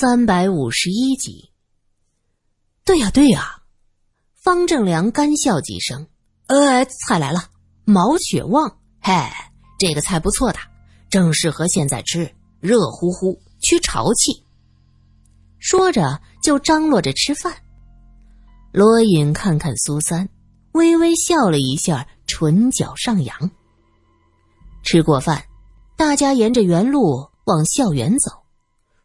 三百五十一集。对呀，对呀，方正良干笑几声。呃，菜来了，毛血旺，嘿，这个菜不错的，正适合现在吃，热乎乎，驱潮气。说着就张罗着吃饭。罗隐看看苏三，微微笑了一下，唇角上扬。吃过饭，大家沿着原路往校园走。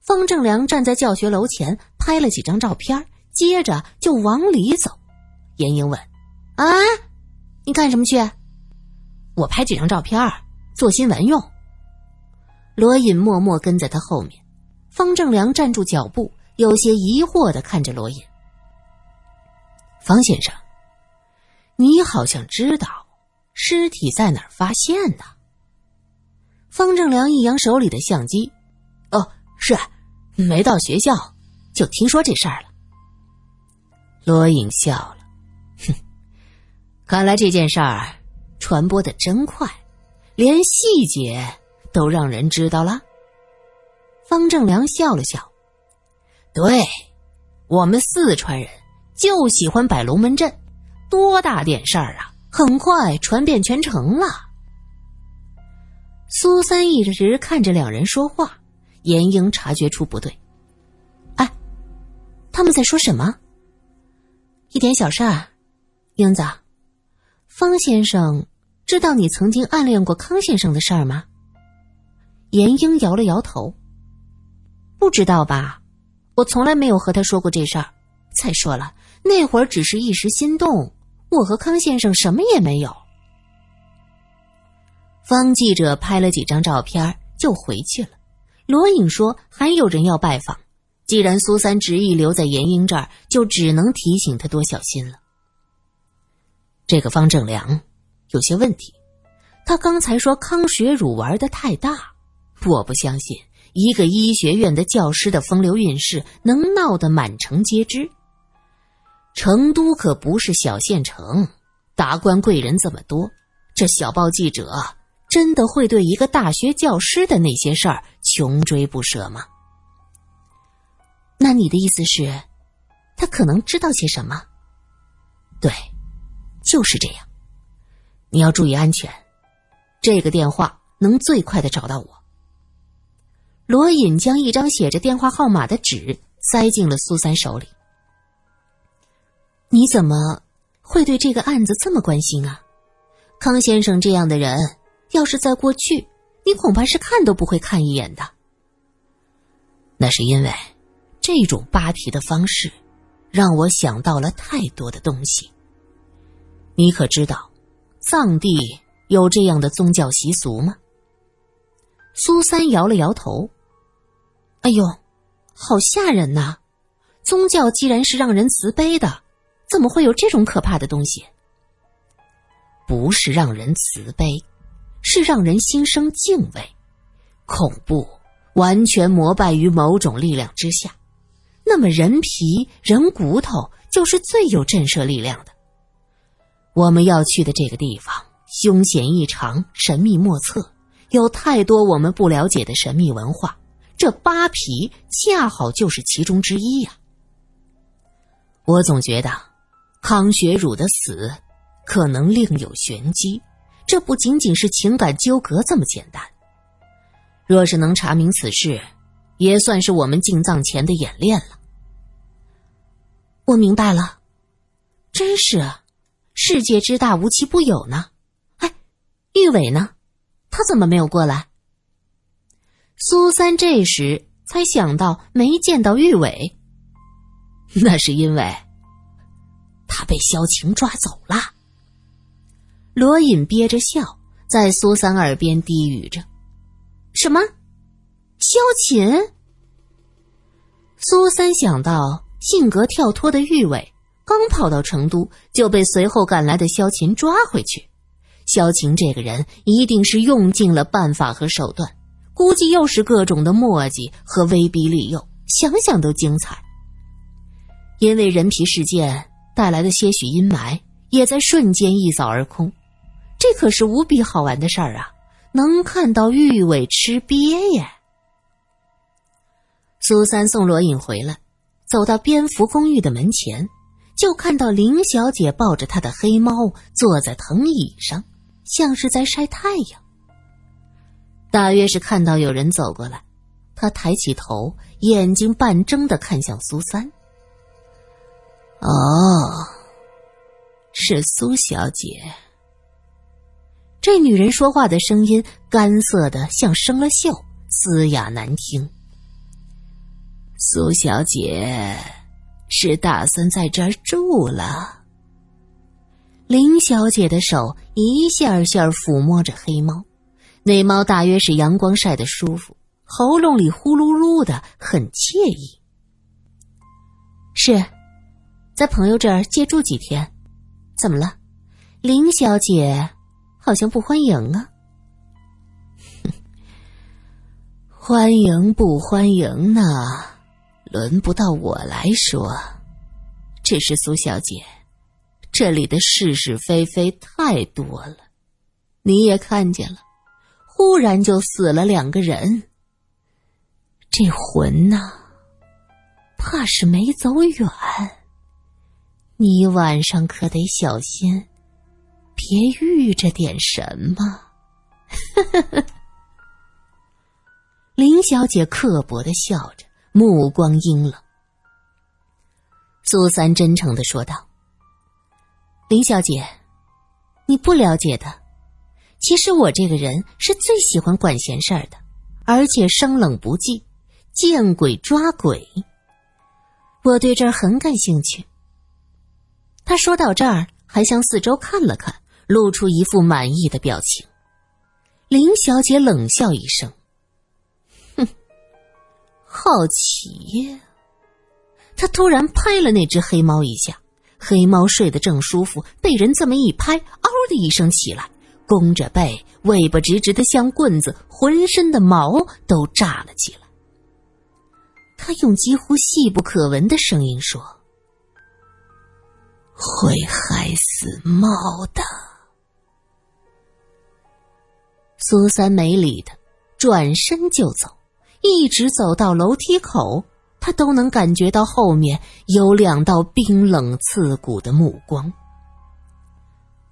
方正良站在教学楼前拍了几张照片，接着就往里走。严英问：“啊，你干什么去？”“我拍几张照片，做新闻用。”罗隐默默跟在他后面。方正良站住脚步，有些疑惑的看着罗隐。方先生，你好像知道尸体在哪儿发现的？方正良一扬手里的相机：“哦，是。”没到学校，就听说这事儿了。罗颖笑了，哼，看来这件事儿传播的真快，连细节都让人知道了。方正良笑了笑，对，我们四川人就喜欢摆龙门阵，多大点事儿啊！很快传遍全城了。苏三一直看着两人说话。严英察觉出不对，哎，他们在说什么？一点小事儿，英子，方先生知道你曾经暗恋过康先生的事儿吗？严英摇了摇头，不知道吧？我从来没有和他说过这事儿。再说了，那会儿只是一时心动，我和康先生什么也没有。方记者拍了几张照片就回去了。罗隐说：“还有人要拜访，既然苏三执意留在严英这儿，就只能提醒他多小心了。”这个方正良有些问题，他刚才说康学儒玩的太大，我不相信一个医学院的教师的风流韵事能闹得满城皆知。成都可不是小县城，达官贵人这么多，这小报记者。真的会对一个大学教师的那些事儿穷追不舍吗？那你的意思是，他可能知道些什么？对，就是这样。你要注意安全。这个电话能最快的找到我。罗隐将一张写着电话号码的纸塞进了苏三手里。你怎么会对这个案子这么关心啊？康先生这样的人。要是在过去，你恐怕是看都不会看一眼的。那是因为这种扒皮的方式，让我想到了太多的东西。你可知道，藏地有这样的宗教习俗吗？苏三摇了摇头。哎呦，好吓人呐！宗教既然是让人慈悲的，怎么会有这种可怕的东西？不是让人慈悲。是让人心生敬畏，恐怖完全膜拜于某种力量之下。那么人皮人骨头就是最有震慑力量的。我们要去的这个地方凶险异常，神秘莫测，有太多我们不了解的神秘文化。这扒皮恰好就是其中之一呀。我总觉得康学儒的死可能另有玄机。这不仅仅是情感纠葛这么简单。若是能查明此事，也算是我们进藏前的演练了。我明白了，真是，世界之大无奇不有呢。哎，玉伟呢？他怎么没有过来？苏三这时才想到没见到玉伟，那是因为他被萧晴抓走了。罗隐憋着笑，在苏三耳边低语着：“什么？萧琴？”苏三想到性格跳脱的玉伟刚跑到成都，就被随后赶来的萧琴抓回去。萧琴这个人一定是用尽了办法和手段，估计又是各种的墨迹和威逼利诱，想想都精彩。因为人皮事件带来的些许阴霾，也在瞬间一扫而空。这可是无比好玩的事儿啊！能看到玉尾吃鳖耶！苏三送罗隐回来，走到蝙蝠公寓的门前，就看到林小姐抱着她的黑猫坐在藤椅上，像是在晒太阳。大约是看到有人走过来，他抬起头，眼睛半睁的看向苏三。哦，是苏小姐。这女人说话的声音干涩的像生了锈，嘶哑难听。苏小姐是打算在这儿住了。林小姐的手一下下抚摸着黑猫。那猫大约是阳光晒得舒服，喉咙里呼噜噜的，很惬意。是，在朋友这儿借住几天，怎么了？林小姐好像不欢迎啊。欢迎不欢迎呢？轮不到我来说。只是苏小姐，这里的是是非非太多了，你也看见了。忽然就死了两个人，这魂呐，怕是没走远。你晚上可得小心，别遇着点什么。林小姐刻薄的笑着，目光阴冷。苏三真诚的说道：“林小姐，你不了解的。”其实我这个人是最喜欢管闲事儿的，而且生冷不忌，见鬼抓鬼。我对这儿很感兴趣。他说到这儿，还向四周看了看，露出一副满意的表情。林小姐冷笑一声：“哼，好奇。”他突然拍了那只黑猫一下，黑猫睡得正舒服，被人这么一拍，嗷的一声起来。弓着背，尾巴直直的像棍子，浑身的毛都炸了起来。他用几乎细不可闻的声音说：“会害死猫的。”苏三没理他，转身就走，一直走到楼梯口，他都能感觉到后面有两道冰冷刺骨的目光。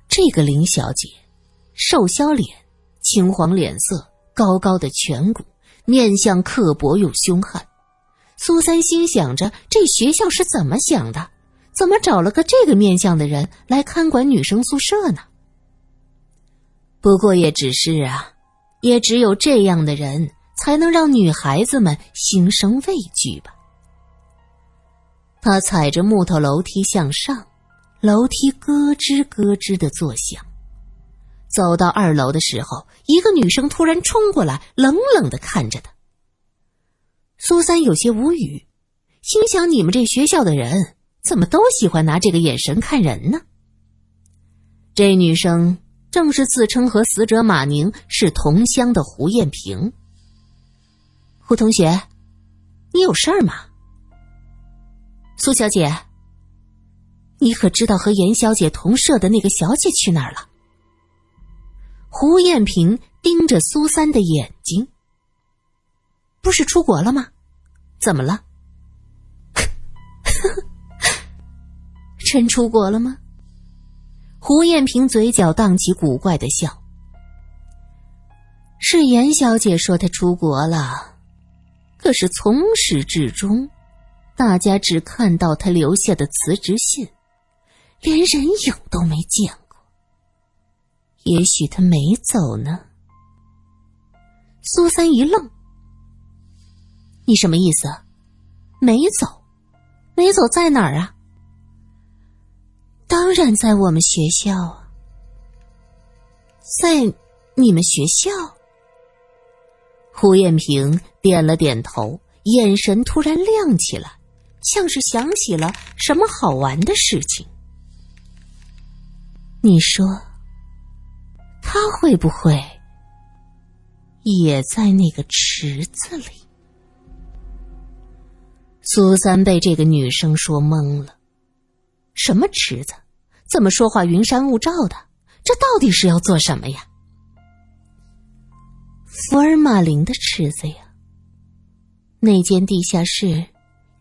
这个林小姐。瘦削脸，青黄脸色，高高的颧骨，面相刻薄又凶悍。苏三心想着：这学校是怎么想的？怎么找了个这个面相的人来看管女生宿舍呢？不过也只是啊，也只有这样的人才能让女孩子们心生畏惧吧。他踩着木头楼梯向上，楼梯咯吱咯吱的作响。走到二楼的时候，一个女生突然冲过来，冷冷的看着他。苏三有些无语，心想：你们这学校的人怎么都喜欢拿这个眼神看人呢？这女生正是自称和死者马宁是同乡的胡艳萍。胡同学，你有事儿吗？苏小姐，你可知道和严小姐同舍的那个小姐去哪儿了？胡艳萍盯着苏三的眼睛，不是出国了吗？怎么了？真出国了吗？胡艳萍嘴角荡起古怪的笑。是严小姐说她出国了，可是从始至终，大家只看到她留下的辞职信，连人影都没见过。也许他没走呢。苏三一愣：“你什么意思？没走？没走在哪儿啊？”“当然在我们学校啊，在你们学校。”胡艳萍点了点头，眼神突然亮起来，像是想起了什么好玩的事情。你说。他会不会也在那个池子里？苏三被这个女生说懵了。什么池子？怎么说话云山雾罩的？这到底是要做什么呀？福尔马林的池子呀。那间地下室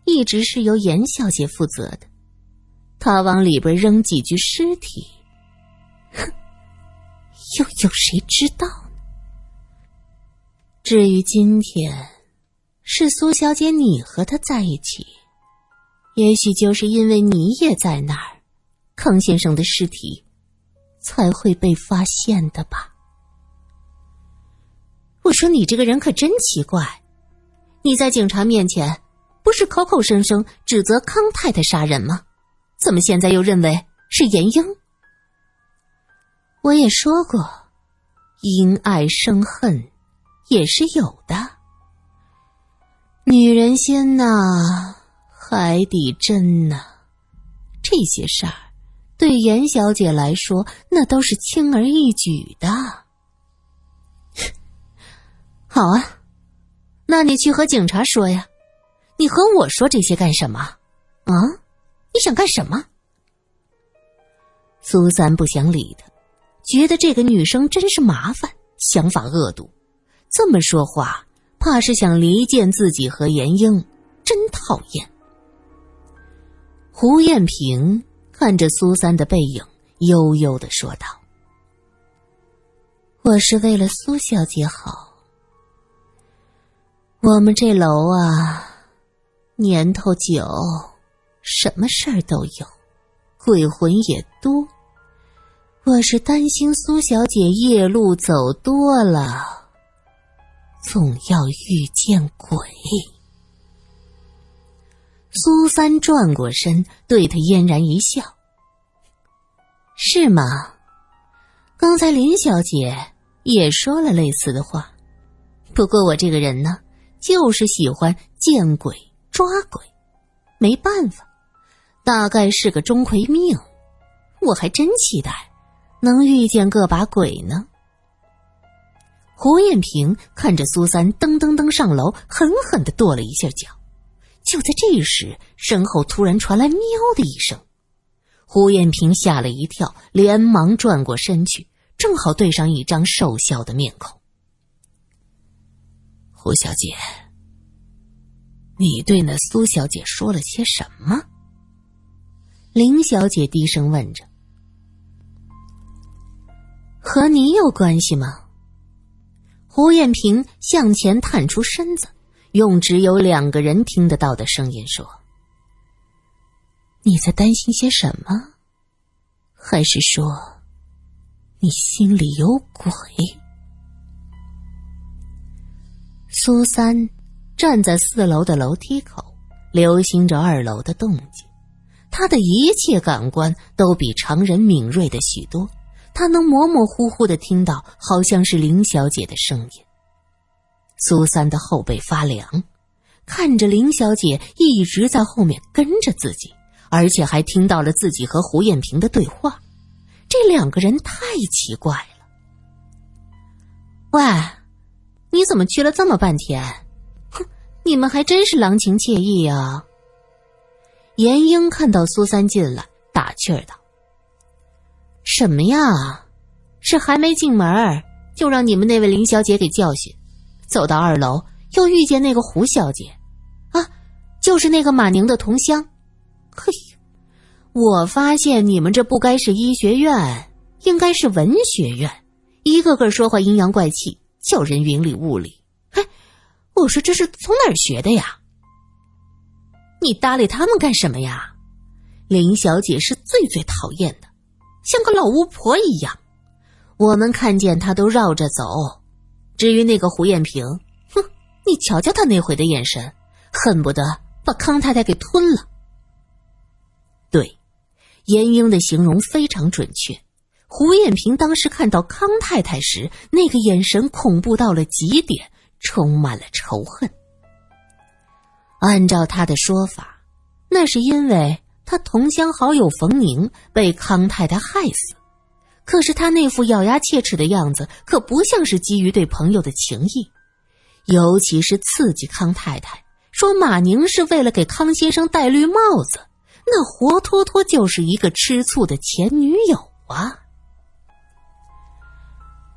一直是由严小姐负责的，她往里边扔几具尸体，哼，又有谁知道呢？至于今天是苏小姐你和他在一起，也许就是因为你也在那儿，康先生的尸体才会被发现的吧。我说你这个人可真奇怪，你在警察面前不是口口声声指责康太太杀人吗？怎么现在又认为是严英？我也说过，因爱生恨也是有的。女人心呐，海底针呐，这些事儿对严小姐来说，那都是轻而易举的。好啊，那你去和警察说呀。你和我说这些干什么？啊，你想干什么？苏三不想理他，觉得这个女生真是麻烦，想法恶毒，这么说话，怕是想离间自己和严英，真讨厌。胡艳萍看着苏三的背影，悠悠的说道：“我是为了苏小姐好。”我们这楼啊，年头久，什么事儿都有，鬼魂也多。我是担心苏小姐夜路走多了，总要遇见鬼。苏三转过身，对他嫣然一笑：“是吗？刚才林小姐也说了类似的话。不过我这个人呢？”就是喜欢见鬼抓鬼，没办法，大概是个钟馗命，我还真期待能遇见个把鬼呢。胡艳萍看着苏三噔噔噔上楼，狠狠的跺了一下脚。就在这时，身后突然传来“喵”的一声，胡艳萍吓了一跳，连忙转过身去，正好对上一张瘦削的面孔。胡小姐，你对那苏小姐说了些什么？林小姐低声问着。和你有关系吗？胡艳萍向前探出身子，用只有两个人听得到的声音说：“你在担心些什么？还是说，你心里有鬼？”苏三站在四楼的楼梯口，留心着二楼的动静。他的一切感官都比常人敏锐的许多，他能模模糊糊的听到，好像是林小姐的声音。苏三的后背发凉，看着林小姐一直在后面跟着自己，而且还听到了自己和胡艳萍的对话，这两个人太奇怪了。喂。你怎么去了这么半天？哼，你们还真是郎情妾意啊！严英看到苏三进来，打趣儿道：“什么呀？是还没进门就让你们那位林小姐给教训？走到二楼又遇见那个胡小姐，啊，就是那个马宁的同乡。嘿，我发现你们这不该是医学院，应该是文学院，一个个说话阴阳怪气。”叫人云里雾里，嘿，我说这是从哪儿学的呀？你搭理他们干什么呀？林小姐是最最讨厌的，像个老巫婆一样。我们看见她都绕着走。至于那个胡艳萍，哼，你瞧瞧她那回的眼神，恨不得把康太太给吞了。对，严英的形容非常准确。胡艳萍当时看到康太太时，那个眼神恐怖到了极点，充满了仇恨。按照他的说法，那是因为他同乡好友冯宁被康太太害死。可是他那副咬牙切齿的样子，可不像是基于对朋友的情谊，尤其是刺激康太太说马宁是为了给康先生戴绿帽子，那活脱脱就是一个吃醋的前女友啊！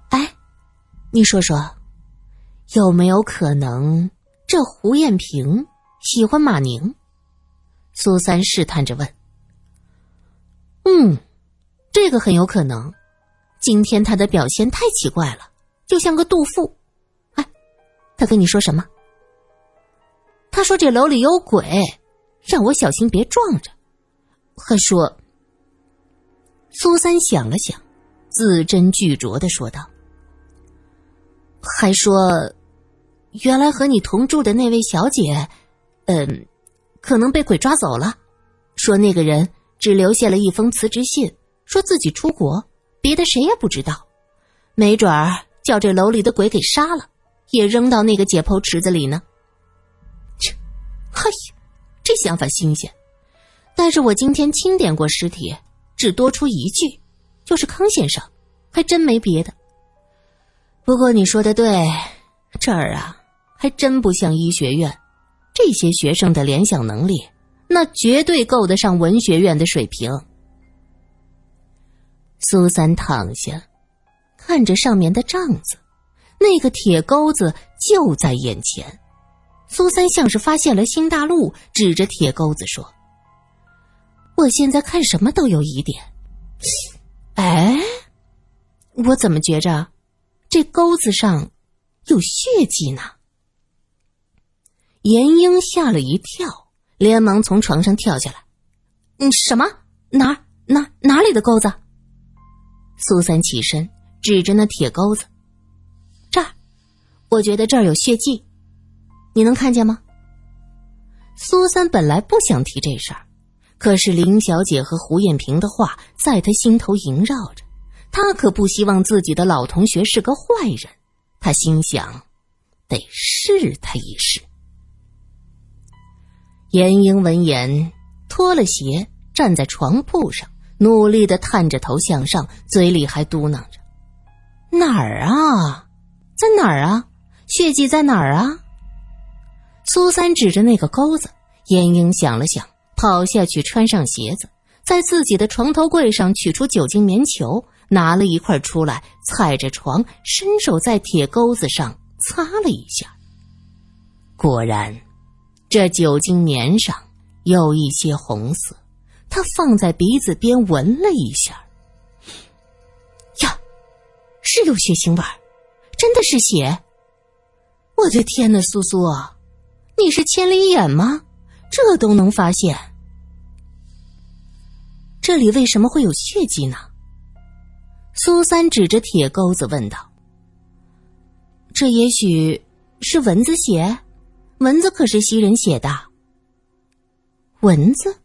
哎你说说，有没有可能这胡艳萍喜欢马宁？苏三试探着问。嗯，这个很有可能。今天他的表现太奇怪了，就像个杜甫。哎，他跟你说什么？他说这楼里有鬼，让我小心别撞着。还说，苏三想了想，字斟句酌的说道：“还说，原来和你同住的那位小姐，嗯，可能被鬼抓走了。说那个人。”只留下了一封辞职信，说自己出国，别的谁也不知道。没准儿叫这楼里的鬼给杀了，也扔到那个解剖池子里呢。切，嘿，这想法新鲜。但是我今天清点过尸体，只多出一具，就是康先生，还真没别的。不过你说的对，这儿啊，还真不像医学院，这些学生的联想能力。那绝对够得上文学院的水平。苏三躺下，看着上面的帐子，那个铁钩子就在眼前。苏三像是发现了新大陆，指着铁钩子说：“我现在看什么都有疑点。哎，我怎么觉着这钩子上有血迹呢？”严英吓了一跳。连忙从床上跳下来，“嗯，什么？哪哪哪里的钩子？”苏三起身指着那铁钩子，“这儿，我觉得这儿有血迹，你能看见吗？”苏三本来不想提这事儿，可是林小姐和胡艳萍的话在他心头萦绕着，他可不希望自己的老同学是个坏人，他心想，得试他一试。严英闻言，脱了鞋，站在床铺上，努力的探着头向上，嘴里还嘟囔着：“哪儿啊，在哪儿啊？血迹在哪儿啊？”苏三指着那个钩子。严英想了想，跑下去穿上鞋子，在自己的床头柜上取出酒精棉球，拿了一块出来，踩着床，伸手在铁钩子上擦了一下，果然。这酒精棉上有一些红色，他放在鼻子边闻了一下，呀，是有血腥味儿，真的是血！我的天哪，苏苏，你是千里眼吗？这都能发现？这里为什么会有血迹呢？苏三指着铁钩子问道：“这也许是蚊子血。”蚊子可是吸人血的。蚊子，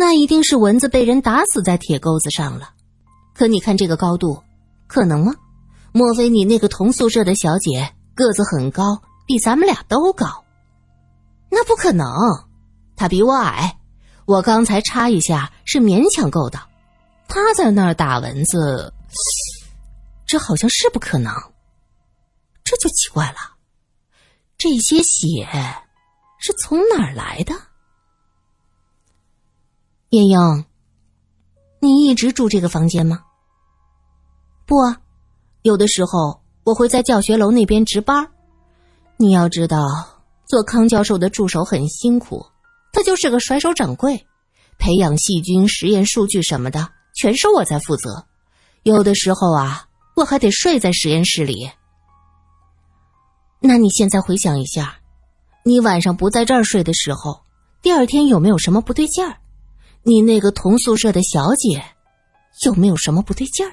那一定是蚊子被人打死在铁钩子上了。可你看这个高度，可能吗？莫非你那个同宿舍的小姐个子很高，比咱们俩都高？那不可能，她比我矮。我刚才插一下是勉强够的，她在那儿打蚊子，这好像是不可能。这就奇怪了。这些血是从哪儿来的？燕英，你一直住这个房间吗？不，有的时候我会在教学楼那边值班。你要知道，做康教授的助手很辛苦，他就是个甩手掌柜，培养细菌、实验数据什么的，全是我在负责。有的时候啊，我还得睡在实验室里。那你现在回想一下，你晚上不在这儿睡的时候，第二天有没有什么不对劲儿？你那个同宿舍的小姐有没有什么不对劲儿？